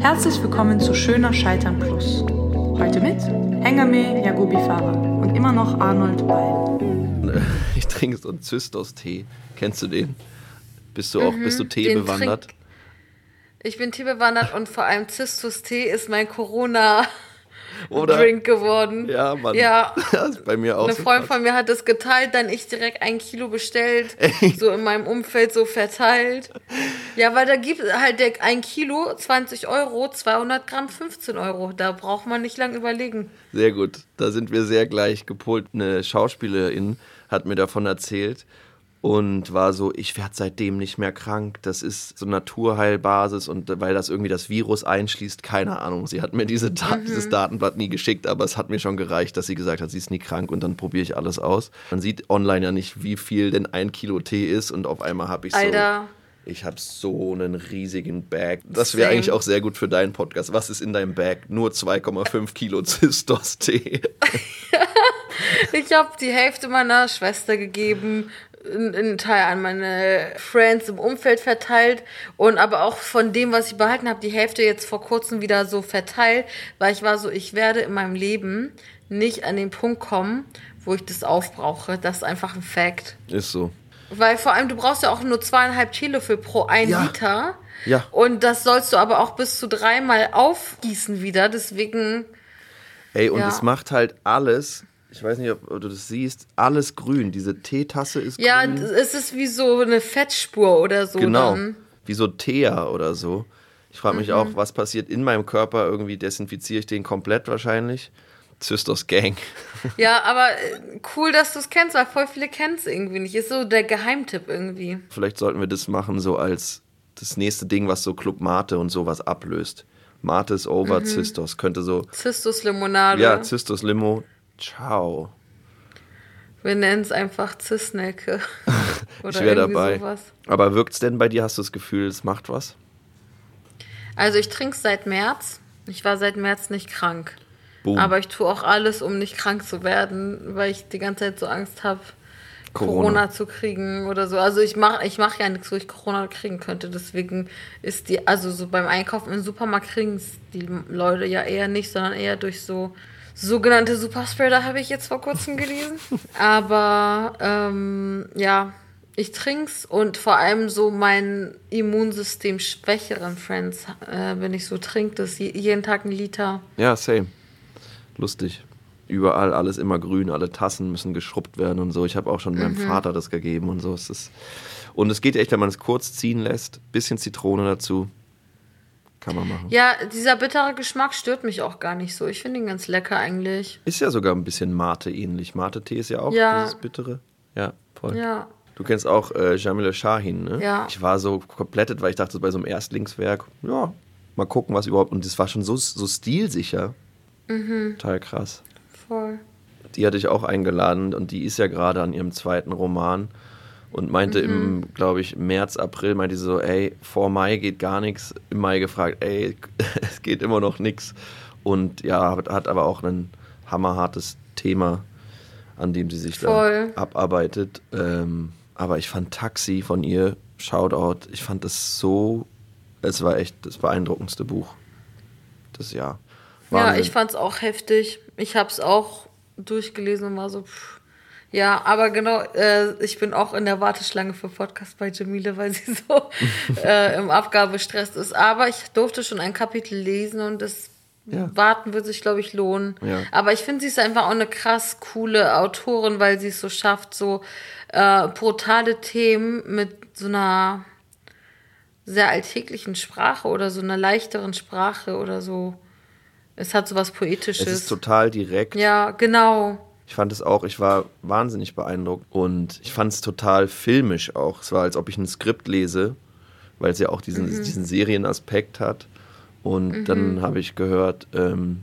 Herzlich willkommen zu Schöner Scheitern Plus. Heute mit Hengame Yagobi Farah und immer noch Arnold Beil. Ich trinke so einen Zystos-Tee. Kennst du den? Bist du auch, mhm, bist du Tee bewandert? Ich bin Tee bewandert und vor allem Zystos-Tee ist mein Corona- oder? Drink geworden. Ja, Mann. Ja. Das ist bei mir auch. Eine so Freundin von mir hat das geteilt, dann ich direkt ein Kilo bestellt, Echt? so in meinem Umfeld so verteilt. Ja, weil da gibt halt der ein Kilo 20 Euro, 200 Gramm 15 Euro. Da braucht man nicht lang überlegen. Sehr gut. Da sind wir sehr gleich gepolt. Eine Schauspielerin hat mir davon erzählt und war so, ich werde seitdem nicht mehr krank. Das ist so Naturheilbasis und weil das irgendwie das Virus einschließt, keine Ahnung. Sie hat mir diese Da mhm. dieses Datenblatt nie geschickt, aber es hat mir schon gereicht, dass sie gesagt hat, sie ist nie krank und dann probiere ich alles aus. Man sieht online ja nicht, wie viel denn ein Kilo Tee ist und auf einmal habe ich so. Alter. Ich habe so einen riesigen Bag. Das wäre eigentlich auch sehr gut für deinen Podcast. Was ist in deinem Bag? Nur 2,5 Kilo Zystos-Tee. ich habe die Hälfte meiner Schwester gegeben, einen Teil an meine Friends im Umfeld verteilt und aber auch von dem, was ich behalten habe, die Hälfte jetzt vor kurzem wieder so verteilt, weil ich war so, ich werde in meinem Leben nicht an den Punkt kommen, wo ich das aufbrauche. Das ist einfach ein Fact. Ist so. Weil vor allem, du brauchst ja auch nur zweieinhalb Teelöffel pro ein ja. Liter. Ja. Und das sollst du aber auch bis zu dreimal aufgießen wieder. Deswegen. Ey, und ja. es macht halt alles ich weiß nicht, ob, du das siehst, alles grün. Diese Teetasse ist ja, grün. Ja, es ist wie so eine Fettspur oder so. Genau, dann. wie so Teer oder so. Ich frage mich mhm. auch, was passiert in meinem Körper. Irgendwie desinfiziere ich den komplett wahrscheinlich. Zystos Gang. Ja, aber äh, cool, dass du es kennst, weil voll viele kennen es irgendwie nicht. Ist so der Geheimtipp irgendwie. Vielleicht sollten wir das machen, so als das nächste Ding, was so Club Mate und sowas ablöst. Mate ist over, mhm. Zystos könnte so. Zystos Limonade. Ja, Zystos Limo Ciao. Wir nennen es einfach Zisnecke. ich wäre dabei. Sowas. Aber wirkt es denn bei dir? Hast du das Gefühl, es macht was? Also ich trinke es seit März. Ich war seit März nicht krank. Boom. Aber ich tue auch alles, um nicht krank zu werden, weil ich die ganze Zeit so Angst habe, Corona. Corona. zu kriegen oder so. Also ich mache ich mach ja nichts, wo ich Corona kriegen könnte. Deswegen ist die, also so beim Einkaufen im Supermarkt kriegen es die Leute ja eher nicht, sondern eher durch so sogenannte Superspreader habe ich jetzt vor kurzem gelesen. Aber ähm, ja, ich trink's und vor allem so mein Immunsystem schwächeren Friends, äh, wenn ich so trinke, das jeden Tag ein Liter. Ja, same. Lustig. Überall alles immer grün, alle Tassen müssen geschrubbt werden und so. Ich habe auch schon mhm. meinem Vater das gegeben und so. Es ist und es geht echt, wenn man es kurz ziehen lässt, bisschen Zitrone dazu, kann man machen. Ja, dieser bittere Geschmack stört mich auch gar nicht so. Ich finde ihn ganz lecker eigentlich. Ist ja sogar ein bisschen Mate ähnlich. Mate-Tee ist ja auch ja. dieses bittere. Ja, voll. Ja. Du kennst auch äh, Jamila Shahin, ne? Ja. Ich war so komplettet, weil ich dachte, bei so einem Erstlingswerk, ja, mal gucken, was überhaupt. Und das war schon so, so stilsicher. Mhm. Total krass. Voll. Die hatte ich auch eingeladen und die ist ja gerade an ihrem zweiten Roman und meinte mhm. im, glaube ich, März, April, meinte sie so, ey, vor Mai geht gar nichts. Im Mai gefragt, ey, es geht immer noch nichts. Und ja, hat, aber auch ein hammerhartes Thema, an dem sie sich Voll. da abarbeitet. Ähm, aber ich fand Taxi von ihr, Shoutout, ich fand das so, es war echt das beeindruckendste Buch des Jahr. Ja, ich fand es auch heftig. Ich habe es auch durchgelesen und war so, pff ja, aber genau, äh, ich bin auch in der Warteschlange für Podcast bei Jamile, weil sie so äh, im Abgabestress ist. Aber ich durfte schon ein Kapitel lesen und das ja. Warten wird sich, glaube ich, lohnen. Ja. Aber ich finde, sie ist einfach auch eine krass coole Autorin, weil sie es so schafft, so äh, brutale Themen mit so einer sehr alltäglichen Sprache oder so einer leichteren Sprache oder so. Es hat so was Poetisches. Es ist total direkt. Ja, genau. Ich fand es auch, ich war wahnsinnig beeindruckt und ich fand es total filmisch auch. Es war, als ob ich ein Skript lese, weil es ja auch diesen, mhm. diesen Serienaspekt hat. Und mhm. dann habe ich gehört, ähm,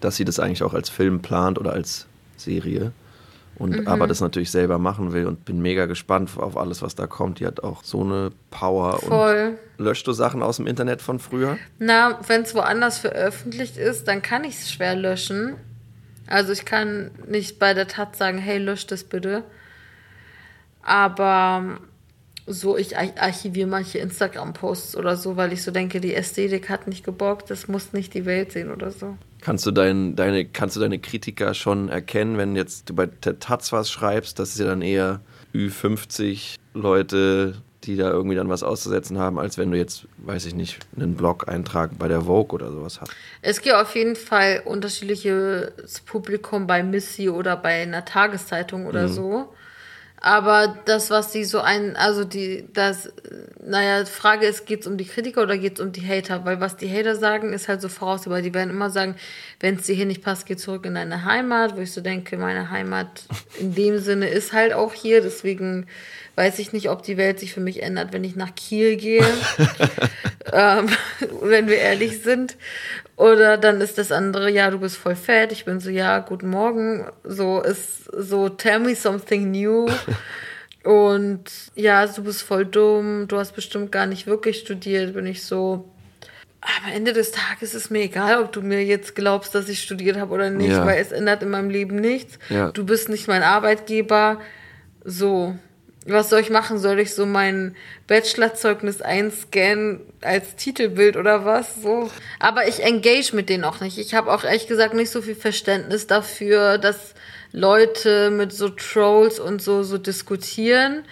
dass sie das eigentlich auch als Film plant oder als Serie. Und mhm. aber das natürlich selber machen will und bin mega gespannt auf alles, was da kommt. Die hat auch so eine Power. Voll. Und löscht du Sachen aus dem Internet von früher? Na, wenn es woanders veröffentlicht ist, dann kann ich es schwer löschen. Also ich kann nicht bei der Tat sagen, hey, lösch das bitte. Aber so, ich archiviere manche Instagram-Posts oder so, weil ich so denke, die Ästhetik hat nicht geborgt, das muss nicht die Welt sehen oder so. Kannst du, dein, deine, kannst du deine Kritiker schon erkennen, wenn jetzt du bei der Taz was schreibst, das ist ja dann eher Ü50 Leute, die da irgendwie dann was auszusetzen haben, als wenn du jetzt, weiß ich nicht, einen Blog-Eintrag bei der Vogue oder sowas hast. Es gibt auf jeden Fall unterschiedliches Publikum bei Missy oder bei einer Tageszeitung oder mhm. so. Aber das, was sie so ein, also die, das, naja, Frage ist, geht es um die Kritiker oder geht es um die Hater? Weil was die Hater sagen, ist halt so voraussehbar. Die werden immer sagen, wenn es dir hier nicht passt, geh zurück in deine Heimat, wo ich so denke, meine Heimat in dem Sinne ist halt auch hier. Deswegen weiß ich nicht, ob die Welt sich für mich ändert, wenn ich nach Kiel gehe. ähm, wenn wir ehrlich sind. Oder dann ist das andere, ja, du bist voll fett. Ich bin so, ja, guten Morgen. So ist so, tell me something new. Und ja, du bist voll dumm. Du hast bestimmt gar nicht wirklich studiert. Bin ich so, am Ende des Tages ist mir egal, ob du mir jetzt glaubst, dass ich studiert habe oder nicht, ja. weil es ändert in meinem Leben nichts. Ja. Du bist nicht mein Arbeitgeber. So was soll ich machen? Soll ich so mein Bachelorzeugnis einscannen als Titelbild oder was? So. Aber ich engage mit denen auch nicht. Ich habe auch ehrlich gesagt nicht so viel Verständnis dafür, dass Leute mit so Trolls und so so diskutieren,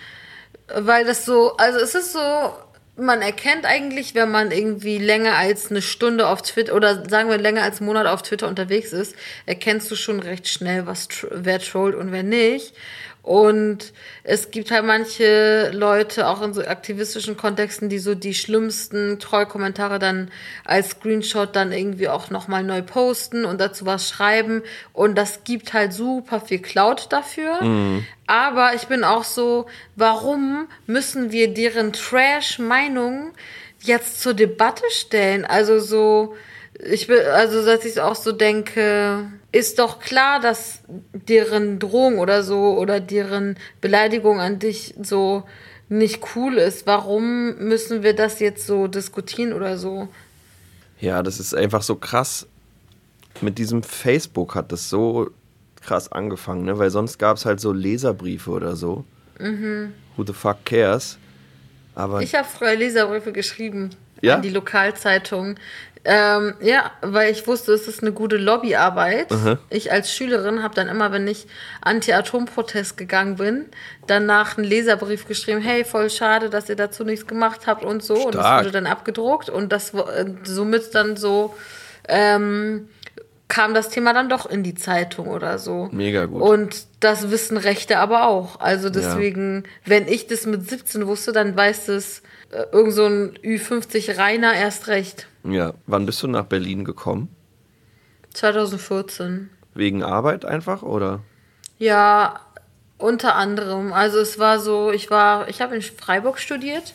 weil das so, also es ist so, man erkennt eigentlich, wenn man irgendwie länger als eine Stunde auf Twitter oder sagen wir länger als einen Monat auf Twitter unterwegs ist, erkennst du schon recht schnell, was wer trollt und wer nicht. Und es gibt halt manche Leute, auch in so aktivistischen Kontexten, die so die schlimmsten Trollkommentare dann als Screenshot dann irgendwie auch nochmal neu posten und dazu was schreiben. Und das gibt halt super viel Cloud dafür. Mhm. Aber ich bin auch so, warum müssen wir deren Trash-Meinung jetzt zur Debatte stellen? Also so, ich will, also dass ich auch so denke, ist doch klar, dass deren Drohung oder so oder deren Beleidigung an dich so nicht cool ist. Warum müssen wir das jetzt so diskutieren oder so? Ja, das ist einfach so krass. Mit diesem Facebook hat das so krass angefangen, ne? weil sonst gab es halt so Leserbriefe oder so. Mhm. Who the fuck cares? Aber ich habe früher Leserbriefe geschrieben ja? an die Lokalzeitung. Ähm, ja, weil ich wusste, es ist eine gute Lobbyarbeit. Aha. Ich als Schülerin habe dann immer, wenn ich Anti-Atom-Protest gegangen bin, danach einen Leserbrief geschrieben, hey, voll schade, dass ihr dazu nichts gemacht habt und so. Stark. Und das wurde dann abgedruckt und das äh, somit dann so ähm, kam das Thema dann doch in die Zeitung oder so. Mega gut. Und das wissen Rechte aber auch. Also deswegen, ja. wenn ich das mit 17 wusste, dann weiß es äh, irgend so ein Ü50 Rainer erst recht. Ja, wann bist du nach Berlin gekommen? 2014. Wegen Arbeit einfach oder? Ja, unter anderem. Also es war so, ich war, ich habe in Freiburg studiert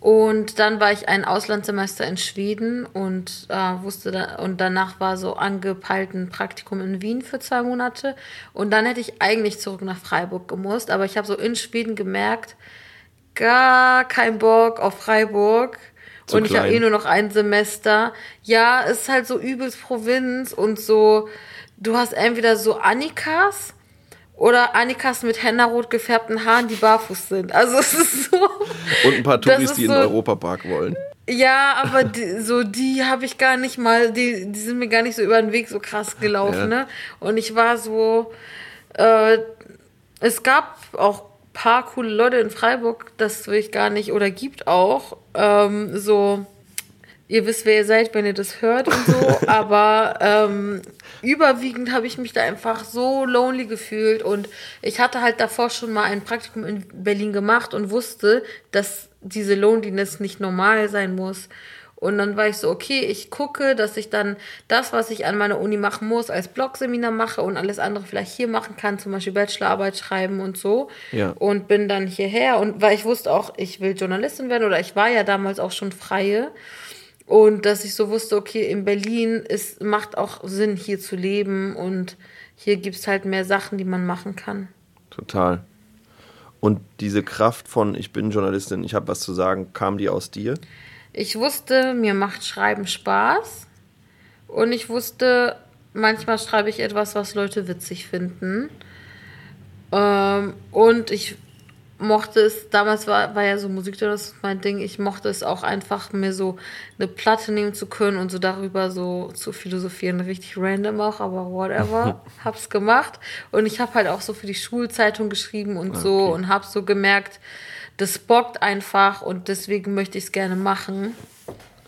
und dann war ich ein Auslandssemester in Schweden und äh, wusste da, und danach war so angepeilt ein Praktikum in Wien für zwei Monate und dann hätte ich eigentlich zurück nach Freiburg gemusst, aber ich habe so in Schweden gemerkt, gar kein Bock auf Freiburg. Zu und ich habe eh nur noch ein Semester. Ja, es ist halt so übelst Provinz und so, du hast entweder so Annikas oder Annikas mit hennarot gefärbten Haaren, die barfuß sind. Also es ist so. Und ein paar Touris, die so, in den Europapark wollen. Ja, aber die, so die habe ich gar nicht mal, die, die sind mir gar nicht so über den Weg so krass gelaufen, ja. ne? Und ich war so, äh, es gab auch paar coole Leute in Freiburg, das will ich gar nicht, oder gibt auch, ähm, so, ihr wisst, wer ihr seid, wenn ihr das hört und so, aber ähm, überwiegend habe ich mich da einfach so lonely gefühlt und ich hatte halt davor schon mal ein Praktikum in Berlin gemacht und wusste, dass diese Loneliness nicht normal sein muss. Und dann war ich so, okay, ich gucke, dass ich dann das, was ich an meiner Uni machen muss, als Blogseminar mache und alles andere vielleicht hier machen kann, zum Beispiel Bachelorarbeit schreiben und so. Ja. Und bin dann hierher und weil ich wusste auch, ich will Journalistin werden oder ich war ja damals auch schon freie. Und dass ich so wusste, okay, in Berlin ist, macht auch Sinn, hier zu leben und hier gibt es halt mehr Sachen, die man machen kann. Total. Und diese Kraft von, ich bin Journalistin, ich habe was zu sagen, kam die aus dir? Ich wusste, mir macht Schreiben Spaß. Und ich wusste, manchmal schreibe ich etwas, was Leute witzig finden. Ähm, und ich mochte es, damals war, war ja so Musik, das ist mein Ding, ich mochte es auch einfach, mir so eine Platte nehmen zu können und so darüber so zu philosophieren. Richtig random auch, aber whatever. hab's gemacht. Und ich habe halt auch so für die Schulzeitung geschrieben und okay. so und hab so gemerkt, das bockt einfach und deswegen möchte ich es gerne machen.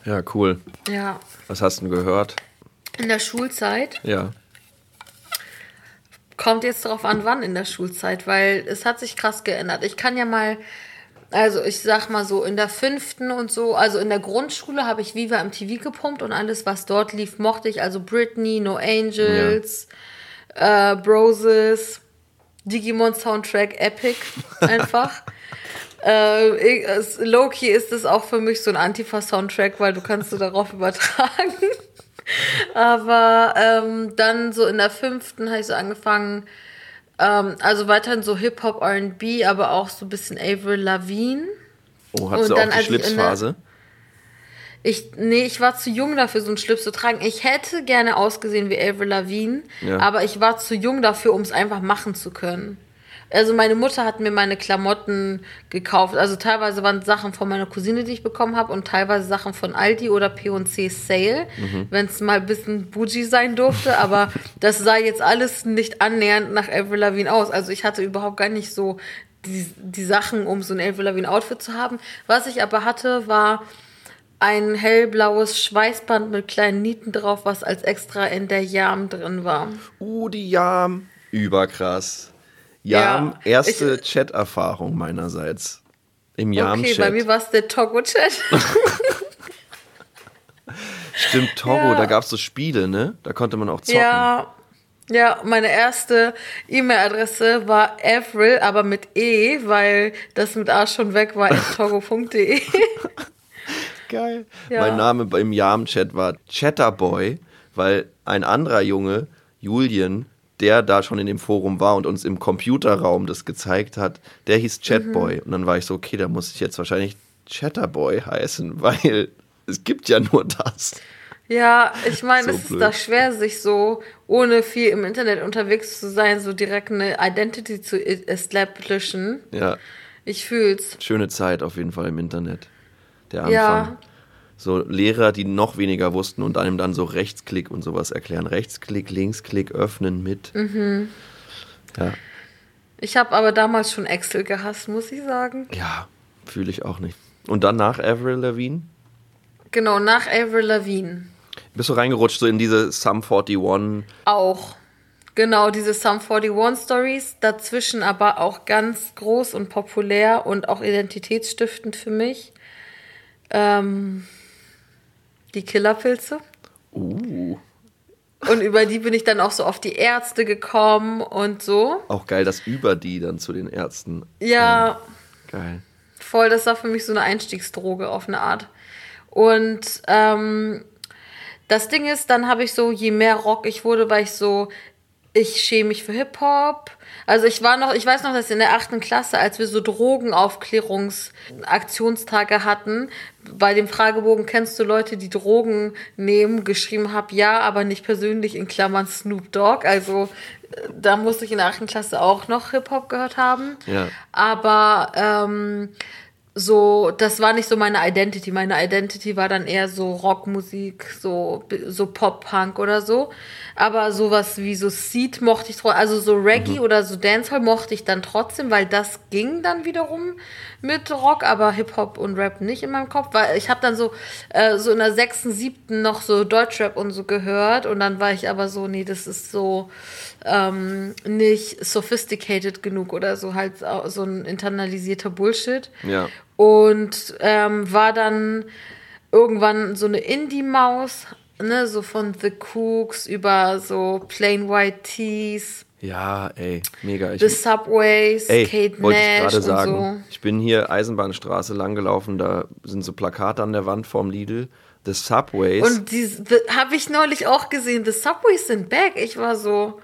Ja, cool. Ja. Was hast du gehört? In der Schulzeit? Ja. Kommt jetzt darauf an, wann in der Schulzeit, weil es hat sich krass geändert. Ich kann ja mal, also ich sag mal so, in der fünften und so, also in der Grundschule habe ich Viva im TV gepumpt und alles, was dort lief, mochte ich. Also Britney, No Angels, ja. äh, Broses, Digimon Soundtrack, Epic einfach. äh, Loki ist es auch für mich so ein Antifa-Soundtrack, weil du kannst du darauf übertragen. Aber ähm, dann so in der fünften habe ich so angefangen, ähm, also weiterhin so Hip-Hop, RB, aber auch so ein bisschen Avril Lavigne. Oh, hat sie auch die Schlipsphase? Ich, nee, ich war zu jung dafür, so einen Schlips zu tragen. Ich hätte gerne ausgesehen wie Avril Lavigne, ja. aber ich war zu jung dafür, um es einfach machen zu können. Also meine Mutter hat mir meine Klamotten gekauft. Also teilweise waren Sachen von meiner Cousine, die ich bekommen habe, und teilweise Sachen von Aldi oder P&C Sale, mhm. wenn es mal ein bisschen bougie sein durfte. Aber das sah jetzt alles nicht annähernd nach Avril Lavigne aus. Also ich hatte überhaupt gar nicht so die, die Sachen, um so ein Avril Lavigne Outfit zu haben. Was ich aber hatte, war ein hellblaues Schweißband mit kleinen Nieten drauf, was als extra in der Jam drin war. Uh, die Jam. Überkrass. Jam, ja, erste Chat-Erfahrung meinerseits. Im Jam-Chat. Okay, bei mir war es der Togo-Chat. Stimmt, Togo, ja. da gab es so Spiele, ne? Da konnte man auch zocken. Ja, ja, meine erste E-Mail-Adresse war Avril, aber mit E, weil das mit A schon weg war, togo.de. Geil. Ja. Mein Name beim Jam-Chat war Chatterboy, weil ein anderer Junge, Julian, der da schon in dem Forum war und uns im Computerraum das gezeigt hat, der hieß Chatboy. Mhm. Und dann war ich so, okay, da muss ich jetzt wahrscheinlich Chatterboy heißen, weil es gibt ja nur das. Ja, ich meine, so es blöd. ist da schwer, sich so, ohne viel im Internet unterwegs zu sein, so direkt eine Identity zu e-, establishen. Ja. Ich fühl's. Schöne Zeit auf jeden Fall im Internet. Der Anfang. Ja so Lehrer, die noch weniger wussten und einem dann so Rechtsklick und sowas erklären. Rechtsklick, Linksklick, öffnen mit. Mhm. Ja. Ich habe aber damals schon Excel gehasst, muss ich sagen. Ja, fühle ich auch nicht. Und dann nach Avril Lavigne? Genau, nach Avril Lavigne. Bist du reingerutscht so in diese Sum 41? Auch. Genau, diese Sum 41 Stories. Dazwischen aber auch ganz groß und populär und auch identitätsstiftend für mich. Ähm, die Killerpilze. Uh. Und über die bin ich dann auch so auf die Ärzte gekommen und so. Auch geil, dass über die dann zu den Ärzten. Ja. Geil. Voll, das war für mich so eine Einstiegsdroge auf eine Art. Und ähm, das Ding ist, dann habe ich so, je mehr Rock ich wurde, war ich so, ich schäme mich für Hip-Hop. Also ich war noch, ich weiß noch, dass in der achten Klasse, als wir so Drogenaufklärungsaktionstage hatten, bei dem Fragebogen kennst du Leute, die Drogen nehmen, geschrieben habe, ja, aber nicht persönlich in Klammern Snoop Dogg. Also äh, da musste ich in der achten Klasse auch noch Hip-Hop gehört haben. Ja. Aber ähm, so, das war nicht so meine Identity. Meine Identity war dann eher so Rockmusik, so, so Pop-Punk oder so. Aber sowas wie so Seed mochte ich trotzdem, also so Reggae mhm. oder so Dancehall mochte ich dann trotzdem, weil das ging dann wiederum mit Rock, aber Hip-Hop und Rap nicht in meinem Kopf. Weil ich habe dann so, äh, so in der sechsten, siebten noch so Deutschrap und so gehört und dann war ich aber so, nee, das ist so ähm, nicht sophisticated genug oder so halt so ein internalisierter Bullshit. Ja. Und ähm, war dann irgendwann so eine Indie-Maus, ne, so von The Cooks über so Plain White Tees. Ja, ey, mega. Ich, The Subways, ey, Kate wollte Nash ich gerade sagen. So. Ich bin hier Eisenbahnstraße langgelaufen, da sind so Plakate an der Wand vorm Lidl. The Subways. Und die habe ich neulich auch gesehen. The Subways sind back. Ich war so,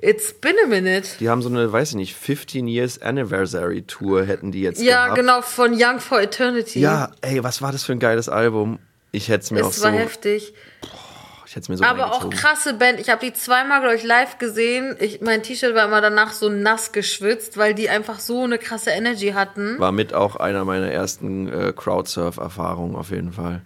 It's been a minute. Die haben so eine, weiß ich nicht, 15 Years Anniversary Tour hätten die jetzt Ja, gehabt. genau, von Young for Eternity. Ja, ey, was war das für ein geiles Album? Ich hätte es mir es auch so... Es war heftig. Boah, ich hätte es mir so Aber auch krasse Band. Ich habe die zweimal, glaube ich, live gesehen. Ich, mein T-Shirt war immer danach so nass geschwitzt, weil die einfach so eine krasse Energy hatten. War mit auch einer meiner ersten äh, Crowdsurf-Erfahrungen auf jeden Fall.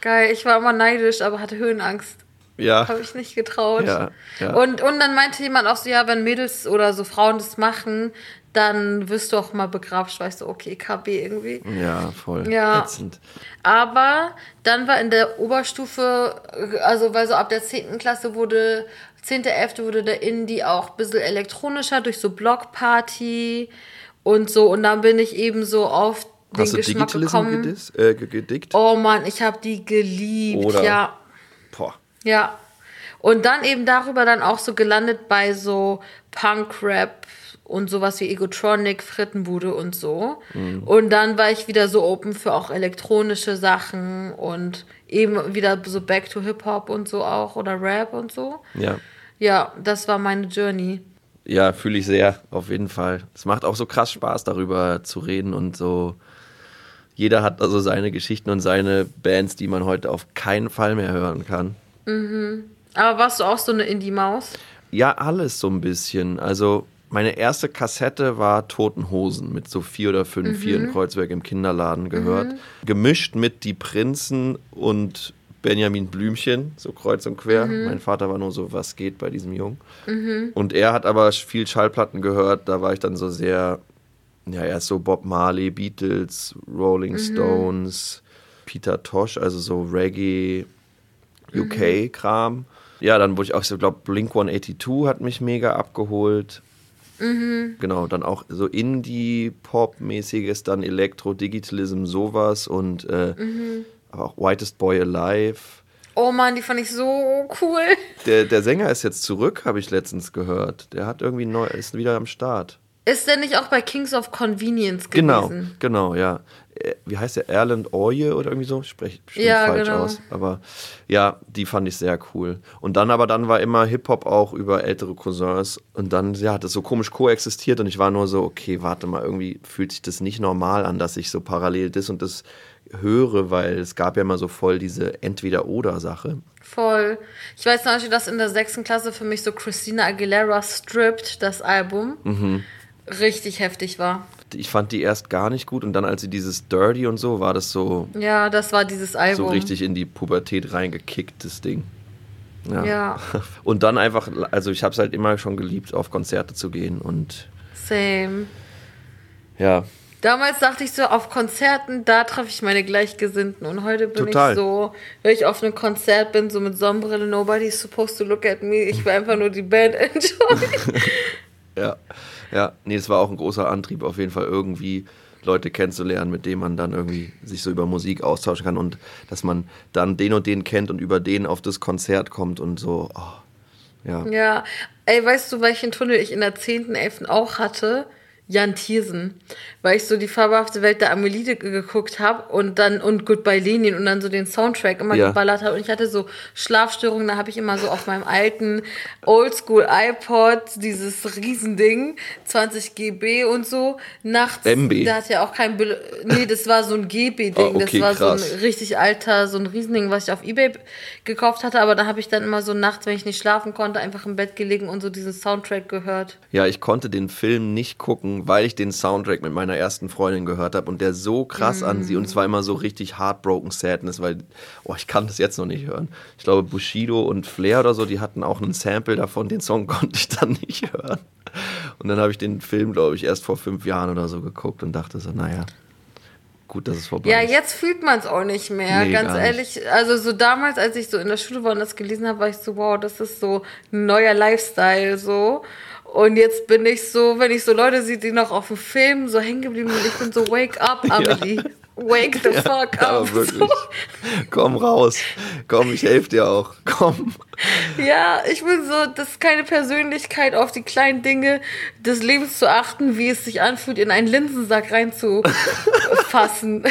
Geil, ich war immer neidisch, aber hatte Höhenangst. Ja. Habe ich nicht getraut. Ja, ja. Und, und dann meinte jemand auch so, ja, wenn Mädels oder so Frauen das machen, dann wirst du auch mal begrapscht, weißt du, okay, KB irgendwie. Ja, voll. Ja. Ätzend. Aber dann war in der Oberstufe, also weil so ab der 10. Klasse wurde, 10., 11. wurde der Indie auch ein bisschen elektronischer durch so Blockparty und so. Und dann bin ich eben so auf den Hast Geschmack du gekommen. Gedis, äh, gedickt? Oh Mann, ich habe die geliebt, Oder? ja. Boah. Ja. Und dann eben darüber dann auch so gelandet bei so Punk-Rap, und sowas wie Egotronic, Frittenbude und so. Mhm. Und dann war ich wieder so open für auch elektronische Sachen und eben wieder so Back to Hip-Hop und so auch oder Rap und so. Ja. Ja, das war meine Journey. Ja, fühle ich sehr, auf jeden Fall. Es macht auch so krass Spaß, darüber zu reden und so. Jeder hat also seine Geschichten und seine Bands, die man heute auf keinen Fall mehr hören kann. Mhm. Aber warst du auch so eine Indie-Maus? Ja, alles so ein bisschen. Also meine erste Kassette war Toten Hosen mit so vier oder fünf, mhm. vier in Kreuzberg im Kinderladen gehört. Mhm. Gemischt mit Die Prinzen und Benjamin Blümchen, so kreuz und quer. Mhm. Mein Vater war nur so, was geht bei diesem Jungen. Mhm. Und er hat aber viel Schallplatten gehört. Da war ich dann so sehr, ja, erst so Bob Marley, Beatles, Rolling mhm. Stones, Peter Tosh, also so Reggae, UK-Kram. Ja, dann wurde ich auch so, glaube Blink 182 hat mich mega abgeholt. Mhm. Genau, dann auch so Indie-Pop-mäßiges, dann Elektro, Digitalism, sowas und äh, mhm. aber auch Whitest Boy Alive. Oh Mann, die fand ich so cool. Der, der Sänger ist jetzt zurück, habe ich letztens gehört. Der hat irgendwie neu, ist wieder am Start. Ist der nicht auch bei Kings of Convenience genau, gewesen? Genau, genau, ja. Äh, wie heißt der? Erland Oye oder irgendwie so? Spreche bestimmt ja, falsch genau. aus. Aber ja, die fand ich sehr cool. Und dann aber dann war immer Hip-Hop auch über ältere Cousins. Und dann, ja, hat das so komisch koexistiert und ich war nur so, okay, warte mal, irgendwie fühlt sich das nicht normal an, dass ich so parallel das und das höre, weil es gab ja immer so voll diese Entweder-Oder-Sache. Voll. Ich weiß zum Beispiel, dass in der sechsten Klasse für mich so Christina Aguilera Stripped, das Album, mhm richtig heftig war. Ich fand die erst gar nicht gut und dann, als sie dieses Dirty und so, war das so. Ja, das war dieses Album. So richtig in die Pubertät reingekickt, das Ding. Ja. ja. Und dann einfach, also ich habe es halt immer schon geliebt, auf Konzerte zu gehen und. Same. Ja. Damals dachte ich so, auf Konzerten, da treffe ich meine Gleichgesinnten. Und heute bin Total. ich so, wenn ich auf einem Konzert bin, so mit Sonnenbrille, nobody's supposed to look at me. Ich will einfach nur die Band enjoyen. ja. Ja, nee, es war auch ein großer Antrieb, auf jeden Fall irgendwie Leute kennenzulernen, mit denen man dann irgendwie sich so über Musik austauschen kann und dass man dann den und den kennt und über den auf das Konzert kommt und so. Oh, ja. Ja, ey, weißt du, welchen Tunnel ich in der 10.11. auch hatte? Jan Thiersen, weil ich so die fabelhafte Welt der Amelide geguckt habe und dann und Goodbye Lenin und dann so den Soundtrack immer ja. geballert habe und ich hatte so Schlafstörungen, da habe ich immer so auf meinem alten Oldschool iPod dieses Riesending 20 GB und so nachts MB. da hat ja auch kein Be nee, das war so ein GB Ding, oh, okay, das war krass. so ein richtig alter so ein Riesending, was ich auf eBay gekauft hatte, aber da habe ich dann immer so nachts, wenn ich nicht schlafen konnte, einfach im Bett gelegen und so diesen Soundtrack gehört. Ja, ich konnte den Film nicht gucken weil ich den Soundtrack mit meiner ersten Freundin gehört habe und der so krass mm. an sie und es war immer so richtig heartbroken Sadness, weil, oh, ich kann das jetzt noch nicht hören. Ich glaube, Bushido und Flair oder so, die hatten auch einen Sample davon, den Song konnte ich dann nicht hören. Und dann habe ich den Film, glaube ich, erst vor fünf Jahren oder so geguckt und dachte so, naja, gut, dass es vorbei ja, ist. Ja, jetzt fühlt man es auch nicht mehr, nee, ganz ehrlich. Nicht. Also so damals, als ich so in der Schule war und das gelesen habe, war ich so, wow, das ist so ein neuer Lifestyle so. Und jetzt bin ich so, wenn ich so Leute sehe, die noch auf dem Film so hängen geblieben sind, ich bin so, wake up, Amelie. Ja. Wake the fuck ja, up. wirklich. So. Komm raus. Komm, ich helfe dir auch. Komm. Ja, ich bin so, das ist keine Persönlichkeit, auf die kleinen Dinge des Lebens zu achten, wie es sich anfühlt, in einen Linsensack reinzufassen.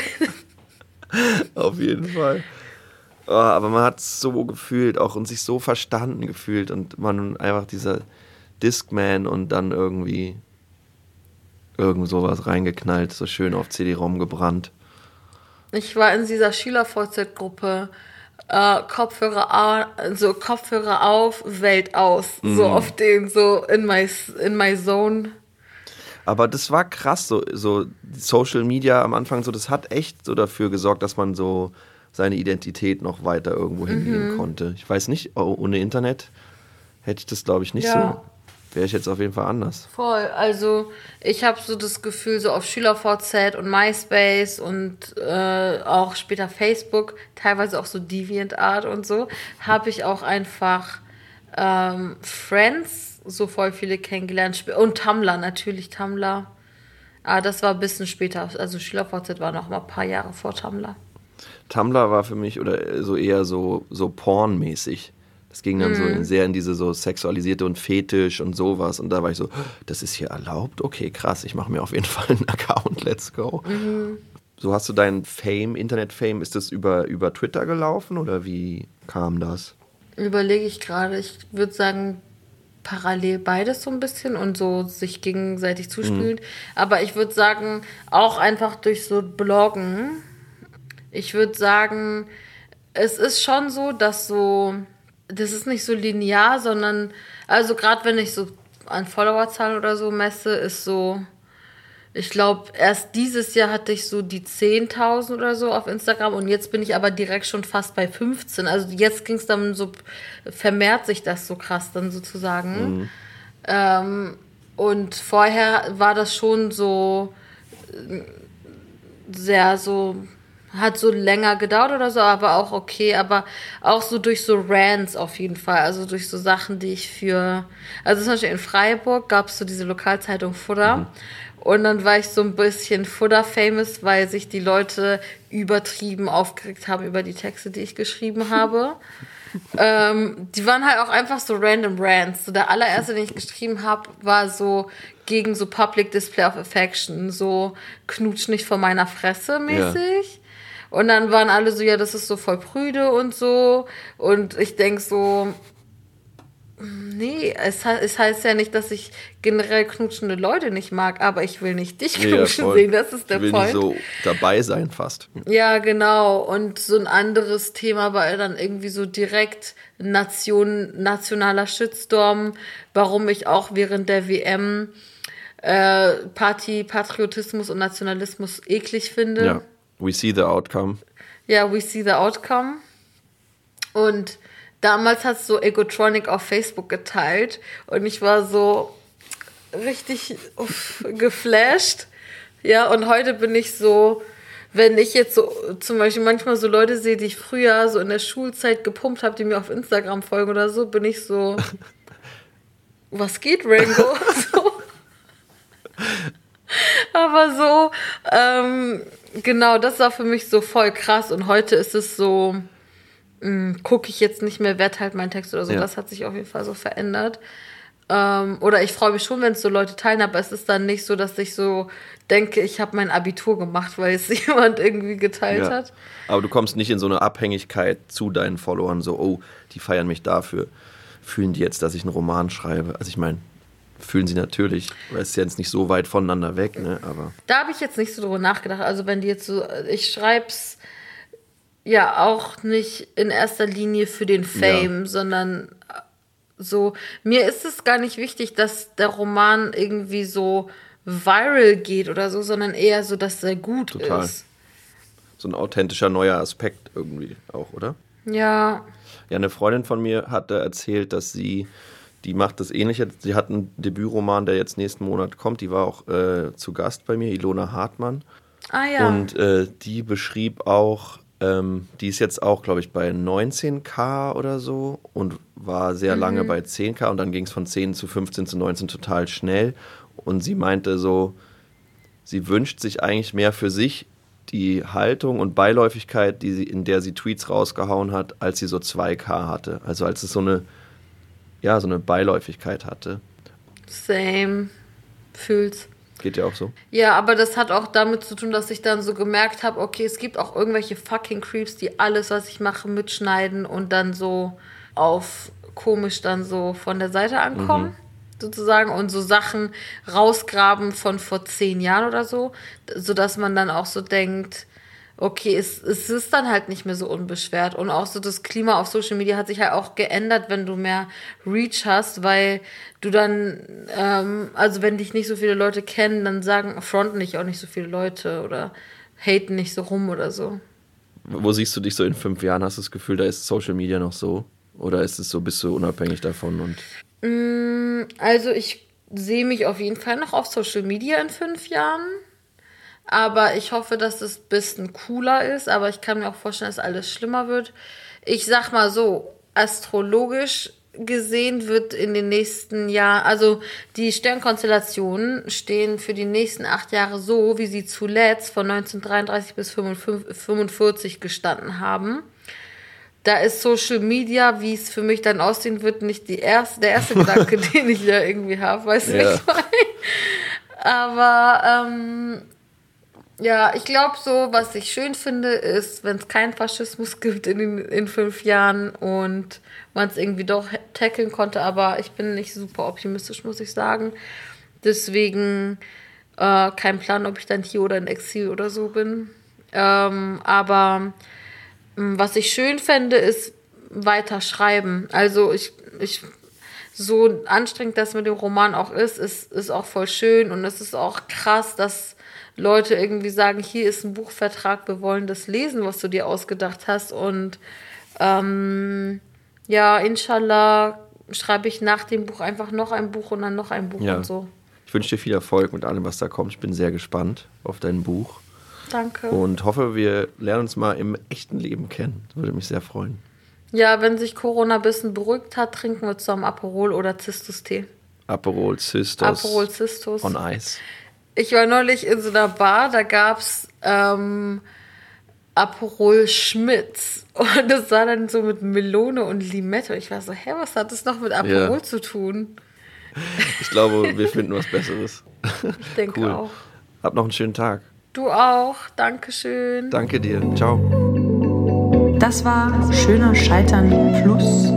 auf jeden Fall. Oh, aber man hat es so gefühlt auch und sich so verstanden gefühlt und man einfach dieser Discman und dann irgendwie irgend sowas reingeknallt, so schön auf CD-ROM gebrannt. Ich war in dieser Schüler-VZ-Gruppe äh, Kopfhörer, so Kopfhörer auf, Welt aus. Mhm. So auf den, so in my, in my zone. Aber das war krass, so, so Social Media am Anfang, so das hat echt so dafür gesorgt, dass man so seine Identität noch weiter irgendwo hingehen mhm. konnte. Ich weiß nicht, oh, ohne Internet hätte ich das, glaube ich, nicht ja. so wäre ich jetzt auf jeden Fall anders. Voll. Also ich habe so das Gefühl, so auf SchülerVZ und MySpace und äh, auch später Facebook, teilweise auch so DeviantArt und so, habe ich auch einfach ähm, Friends so voll viele kennengelernt. Und Tumblr, natürlich Tumblr. Aber das war ein bisschen später. Also SchülerVZ war noch mal ein paar Jahre vor Tumblr. Tumblr war für mich oder so eher so, so pornmäßig. Es ging dann mm. so in, mhm. sehr in diese so sexualisierte und Fetisch und sowas. Und da war ich so, das ist hier erlaubt? Okay, krass, ich mache mir auf jeden Fall einen Account, let's go. Mhm. So hast du deinen Fame, Internet-Fame, ist das über, über Twitter gelaufen oder wie kam das? Überlege ich gerade. Ich würde sagen, parallel beides so ein bisschen und so sich gegenseitig zuspielen. Mhm. Aber ich würde sagen, auch einfach durch so Bloggen. Ich würde sagen, es ist schon so, dass so das ist nicht so linear, sondern, also gerade wenn ich so an Followerzahlen oder so messe, ist so, ich glaube, erst dieses Jahr hatte ich so die 10.000 oder so auf Instagram und jetzt bin ich aber direkt schon fast bei 15. Also jetzt ging es dann so, vermehrt sich das so krass dann sozusagen. Mhm. Ähm, und vorher war das schon so äh, sehr so hat so länger gedauert oder so, aber auch okay, aber auch so durch so Rants auf jeden Fall, also durch so Sachen, die ich für, also zum Beispiel in Freiburg gab es so diese Lokalzeitung Futter mhm. und dann war ich so ein bisschen Futter-famous, weil sich die Leute übertrieben aufgeregt haben über die Texte, die ich geschrieben habe. ähm, die waren halt auch einfach so random Rants. So der allererste, den ich geschrieben habe, war so gegen so Public Display of Affection, so knutsch nicht vor meiner Fresse mäßig. Und dann waren alle so, ja, das ist so voll prüde und so. Und ich denke so, nee, es, es, heißt ja nicht, dass ich generell knutschende Leute nicht mag, aber ich will nicht dich knutschen ja, sehen, das ist der ich will Point. Nicht so dabei sein fast. Ja, genau. Und so ein anderes Thema war dann irgendwie so direkt Nation, nationaler Shitstorm, warum ich auch während der WM äh, Party, Patriotismus und Nationalismus eklig finde. Ja. We see the outcome. Ja, we see the outcome. Und damals hat es so Egotronic auf Facebook geteilt und ich war so richtig uff, geflasht. Ja, und heute bin ich so, wenn ich jetzt so zum Beispiel manchmal so Leute sehe, die ich früher so in der Schulzeit gepumpt habe, die mir auf Instagram folgen oder so, bin ich so, was geht, Rainbow? so. Aber so, ähm, genau, das war für mich so voll krass. Und heute ist es so, hm, gucke ich jetzt nicht mehr, wer teilt meinen Text oder so. Ja. Das hat sich auf jeden Fall so verändert. Ähm, oder ich freue mich schon, wenn es so Leute teilen, aber es ist dann nicht so, dass ich so denke, ich habe mein Abitur gemacht, weil es jemand irgendwie geteilt ja. hat. Aber du kommst nicht in so eine Abhängigkeit zu deinen Followern, so, oh, die feiern mich dafür. Fühlen die jetzt, dass ich einen Roman schreibe? Also ich meine, fühlen sie natürlich, weil es ist jetzt nicht so weit voneinander weg, ne? Aber. Da habe ich jetzt nicht so drüber nachgedacht. Also wenn die jetzt so, ich schreib's ja auch nicht in erster Linie für den Fame, ja. sondern so, mir ist es gar nicht wichtig, dass der Roman irgendwie so viral geht oder so, sondern eher so, dass er gut Total. ist. So ein authentischer neuer Aspekt irgendwie auch, oder? Ja. Ja, eine Freundin von mir hatte erzählt, dass sie die macht das ähnliche. Sie hat einen Debütroman, der jetzt nächsten Monat kommt. Die war auch äh, zu Gast bei mir, Ilona Hartmann. Ah ja. Und äh, die beschrieb auch, ähm, die ist jetzt auch, glaube ich, bei 19k oder so und war sehr mhm. lange bei 10k und dann ging es von 10 zu 15 zu 19 total schnell. Und sie meinte so, sie wünscht sich eigentlich mehr für sich die Haltung und Beiläufigkeit, die sie, in der sie Tweets rausgehauen hat, als sie so 2k hatte. Also als es so eine ja, so eine Beiläufigkeit hatte. Same. Fühl's. Geht ja auch so. Ja, aber das hat auch damit zu tun, dass ich dann so gemerkt habe, okay, es gibt auch irgendwelche fucking Creeps, die alles, was ich mache, mitschneiden und dann so auf komisch dann so von der Seite ankommen. Mhm. Sozusagen und so Sachen rausgraben von vor zehn Jahren oder so, sodass man dann auch so denkt, okay, es, es ist dann halt nicht mehr so unbeschwert. Und auch so das Klima auf Social Media hat sich halt auch geändert, wenn du mehr Reach hast, weil du dann, ähm, also wenn dich nicht so viele Leute kennen, dann sagen, fronten dich auch nicht so viele Leute oder haten nicht so rum oder so. Wo siehst du dich so in fünf Jahren? Hast du das Gefühl, da ist Social Media noch so? Oder ist es so, bist du unabhängig davon? Und mm, also ich sehe mich auf jeden Fall noch auf Social Media in fünf Jahren. Aber ich hoffe, dass es ein bisschen cooler ist. Aber ich kann mir auch vorstellen, dass alles schlimmer wird. Ich sag mal so, astrologisch gesehen wird in den nächsten Jahren, also die Sternkonstellationen stehen für die nächsten acht Jahre so, wie sie zuletzt von 1933 bis 1945 gestanden haben. Da ist Social Media, wie es für mich dann aussehen wird, nicht die erste, der erste Gedanke, den ich ja irgendwie habe, weißt du, ja. ich meine? Aber ähm, ja, ich glaube so, was ich schön finde, ist, wenn es keinen Faschismus gibt in, in fünf Jahren und man es irgendwie doch tackeln konnte, aber ich bin nicht super optimistisch, muss ich sagen. Deswegen äh, kein Plan, ob ich dann hier oder in Exil oder so bin. Ähm, aber ähm, was ich schön fände, ist weiter schreiben. Also ich, ich so anstrengend das mit dem Roman auch ist, ist, ist auch voll schön und es ist auch krass, dass Leute irgendwie sagen, hier ist ein Buchvertrag, wir wollen das lesen, was du dir ausgedacht hast. Und ähm, ja, inshallah schreibe ich nach dem Buch einfach noch ein Buch und dann noch ein Buch ja. und so. Ich wünsche dir viel Erfolg mit allem, was da kommt. Ich bin sehr gespannt auf dein Buch. Danke. Und hoffe, wir lernen uns mal im echten Leben kennen. Das würde mich sehr freuen. Ja, wenn sich Corona ein bisschen beruhigt hat, trinken wir zusammen Aperol oder Zistus-Tee. Aperol Zistus. Aperol Zistus. On Eis. Ich war neulich in so einer Bar, da gab's ähm, Aperol Schmitz. Und das war dann so mit Melone und Limette. Ich war so, hä, was hat das noch mit Aperol ja. zu tun? Ich glaube, wir finden was Besseres. Ich denke cool. auch. Hab noch einen schönen Tag. Du auch. Dankeschön. Danke dir. Ciao. Das war Schöner Scheitern Plus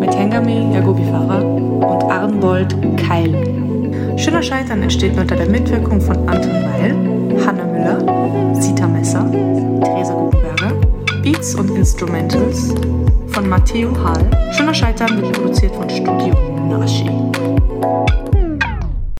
mit Hengame Jagobi Farah und Arnbold Keil. Schöner Scheitern entsteht unter der Mitwirkung von Anton Weil, Hanna Müller, Sita Messer, Theresa Gutenberger, Beats und Instrumentals von Matteo Hall. Schöner Scheitern wird produziert von Studio Nashi.